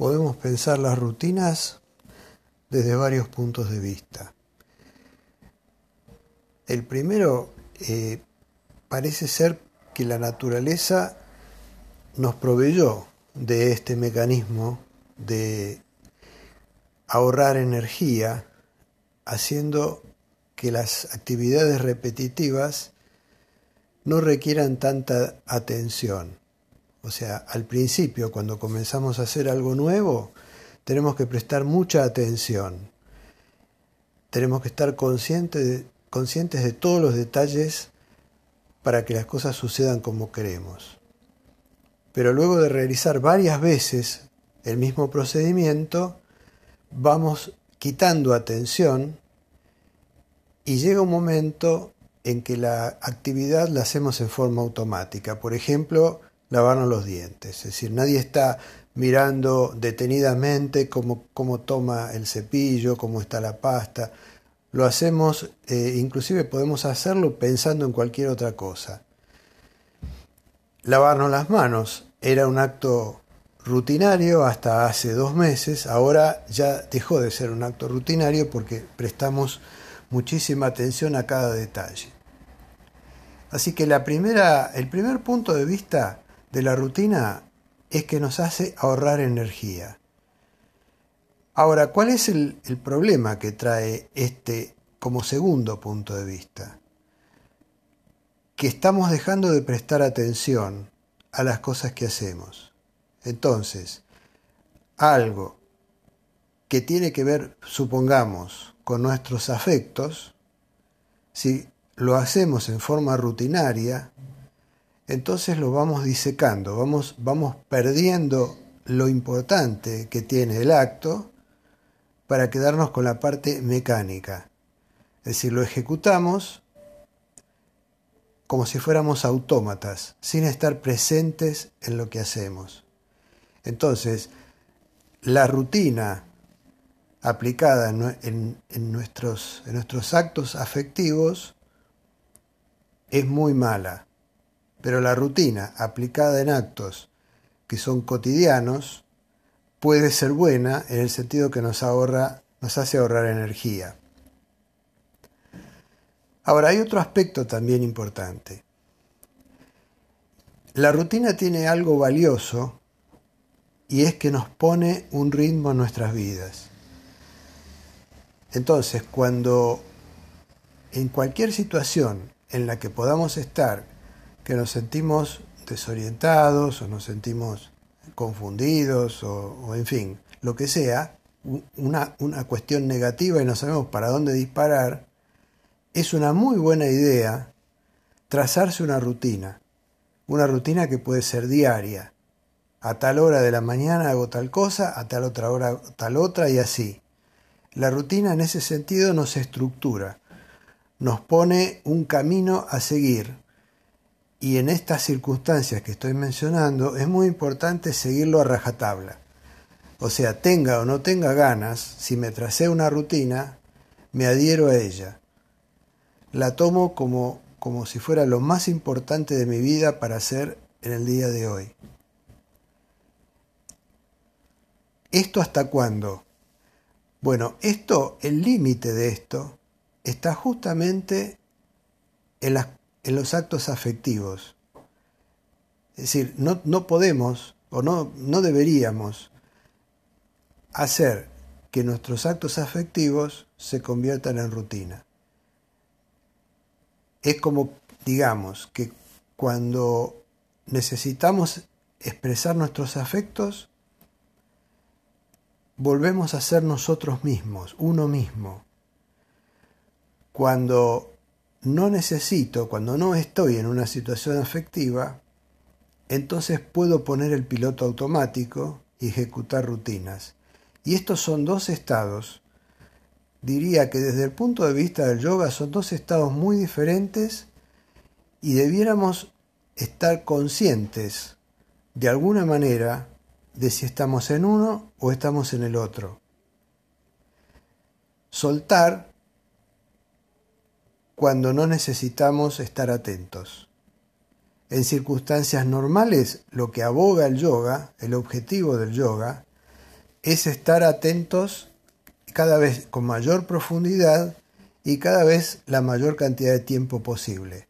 podemos pensar las rutinas desde varios puntos de vista. El primero eh, parece ser que la naturaleza nos proveyó de este mecanismo de ahorrar energía haciendo que las actividades repetitivas no requieran tanta atención. O sea, al principio, cuando comenzamos a hacer algo nuevo, tenemos que prestar mucha atención. Tenemos que estar conscientes de, conscientes de todos los detalles para que las cosas sucedan como queremos. Pero luego de realizar varias veces el mismo procedimiento, vamos quitando atención y llega un momento en que la actividad la hacemos en forma automática. Por ejemplo, lavarnos los dientes. Es decir, nadie está mirando detenidamente cómo, cómo toma el cepillo, cómo está la pasta. Lo hacemos, eh, inclusive podemos hacerlo pensando en cualquier otra cosa. Lavarnos las manos era un acto rutinario hasta hace dos meses, ahora ya dejó de ser un acto rutinario porque prestamos muchísima atención a cada detalle. Así que la primera, el primer punto de vista de la rutina es que nos hace ahorrar energía. Ahora, ¿cuál es el, problema que trae este como segundo punto de vista? Que estamos dejando de prestar atención a las cosas que hacemos. Entonces, algo que tiene que ver, supongamos, con nuestros afectos, si lo hacemos en forma rutinaria, entonces lo vamos disecando, vamos, vamos perdiendo lo importante que tiene el acto para quedarnos con la parte mecánica. Es decir, lo ejecutamos como si fuéramos autómatas, sin estar presentes en lo que hacemos. Entonces, la rutina aplicada en, nuestros, en nuestros actos afectivos es muy mala pero la rutina aplicada en actos que son cotidianos puede ser buena en el sentido que nos ahorra, nos hace ahorrar energía. Ahora hay otro aspecto también importante. La rutina tiene algo valioso y es que nos pone un ritmo en nuestras vidas. Entonces, cuando en cualquier situación en la que podamos estar que nos sentimos desorientados o nos sentimos confundidos o, en fin, lo que sea, una, una cuestión negativa y no sabemos para dónde disparar, es una muy buena idea trazarse una rutina, una rutina que puede ser diaria. A tal hora de la mañana hago tal cosa, a tal otra hora tal otra y así. La rutina en ese sentido nos estructura, nos pone un camino a seguir, y en estas circunstancias que estoy mencionando es muy importante seguirlo a rajatabla. O sea, tenga o no tenga ganas, si me tracé una rutina, me adhiero a ella. La tomo como, como si fuera lo más importante de mi vida para hacer en el día de hoy. ¿Esto hasta cuándo? Bueno, esto, el límite de esto, está justamente en las en los actos afectivos. Es decir, no, no podemos o no, no deberíamos hacer que nuestros actos afectivos se conviertan en rutina. Es como, digamos, que cuando necesitamos expresar nuestros afectos, volvemos a ser nosotros mismos, uno mismo. Cuando no necesito, cuando no estoy en una situación afectiva, entonces puedo poner el piloto automático y ejecutar rutinas. Y estos son dos estados, diría que desde el punto de vista del yoga son dos estados muy diferentes y debiéramos estar conscientes de alguna manera de si estamos en uno o estamos en el otro. Soltar cuando no necesitamos estar atentos. En circunstancias normales, lo que aboga el yoga, el objetivo del yoga, es estar atentos cada vez con mayor profundidad y cada vez la mayor cantidad de tiempo posible.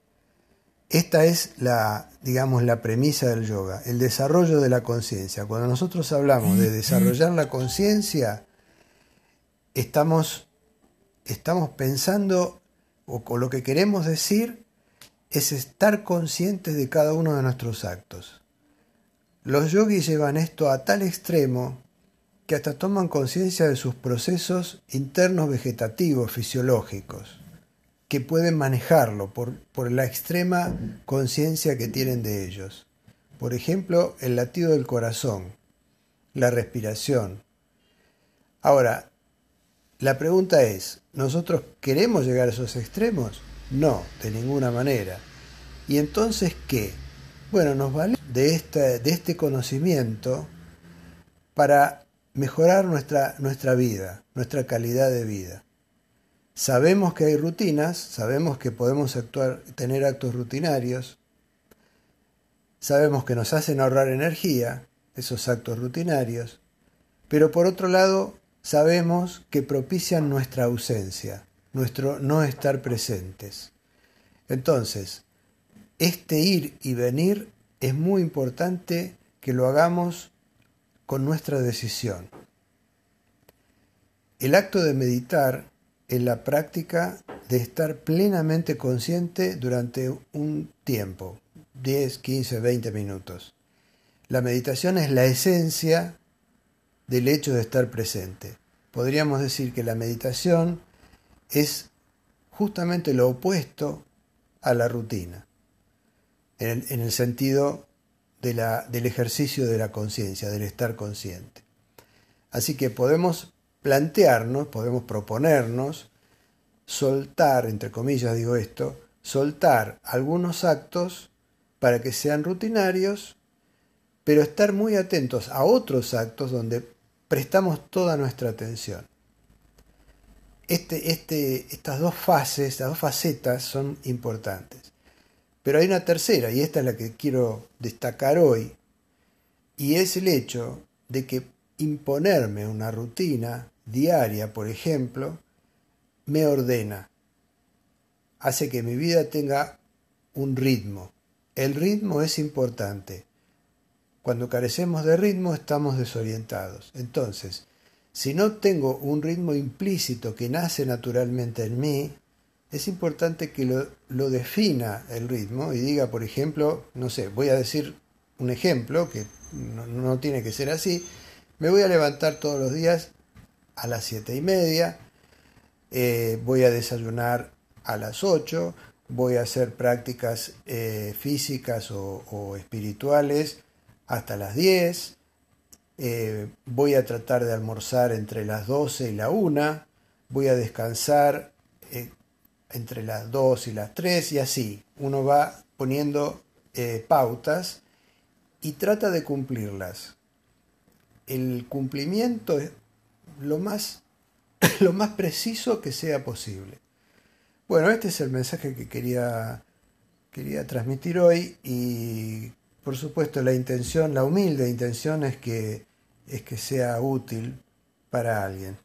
Esta es la, digamos, la premisa del yoga, el desarrollo de la conciencia. Cuando nosotros hablamos de desarrollar la conciencia, estamos, estamos pensando, o lo que queremos decir, es estar conscientes de cada uno de nuestros actos. Los yogis llevan esto a tal extremo que hasta toman conciencia de sus procesos internos vegetativos, fisiológicos, que pueden manejarlo por, por la extrema conciencia que tienen de ellos. Por ejemplo, el latido del corazón, la respiración. Ahora, la pregunta es, ¿nosotros queremos llegar a esos extremos? No, de ninguna manera. ¿Y entonces qué? Bueno, nos vale de, este conocimiento para mejorar nuestra, nuestra vida, nuestra calidad de vida. Sabemos que hay rutinas, sabemos que podemos actuar, tener actos rutinarios, sabemos que nos hacen ahorrar energía, esos actos rutinarios, pero por otro lado sabemos que propician nuestra ausencia, nuestro no estar presentes. Entonces, este ir y venir es muy importante que lo hagamos con nuestra decisión. El acto de meditar es la práctica de estar plenamente consciente durante un tiempo, 10, 15, 20 minutos. La meditación es la esencia del hecho de estar presente. Podríamos decir que la meditación es justamente lo opuesto a la rutina, en el, sentido del ejercicio de la conciencia, del estar consciente. Así que podemos plantearnos, podemos proponernos, soltar, entre comillas digo esto, soltar algunos actos para que sean rutinarios, pero estar muy atentos a otros actos donde prestamos toda nuestra atención. Este, este, estas dos fases, estas dos facetas son importantes. Pero hay una tercera, y esta es la que quiero destacar hoy, y es el hecho de que imponerme una rutina diaria, por ejemplo, me ordena, hace que mi vida tenga un ritmo. El ritmo es importante. Cuando carecemos de ritmo estamos desorientados. Entonces, si no tengo un ritmo implícito que nace naturalmente en mí, es importante que lo, defina el ritmo y diga, por ejemplo, no sé, voy a decir un ejemplo que no, tiene que ser así, me voy a levantar todos los días a las siete y media, eh, voy a desayunar a las 8, voy a hacer prácticas eh, físicas o, espirituales hasta las 10, eh, voy a tratar de almorzar entre las 12 y la 1, voy a descansar eh, entre las 2 y las 3 y así. Uno va poniendo eh, pautas y trata de cumplirlas. El cumplimiento es lo más, lo más preciso que sea posible. Bueno, este es el mensaje que quería, quería transmitir hoy y por supuesto la intención, la humilde intención es que es que sea útil para alguien.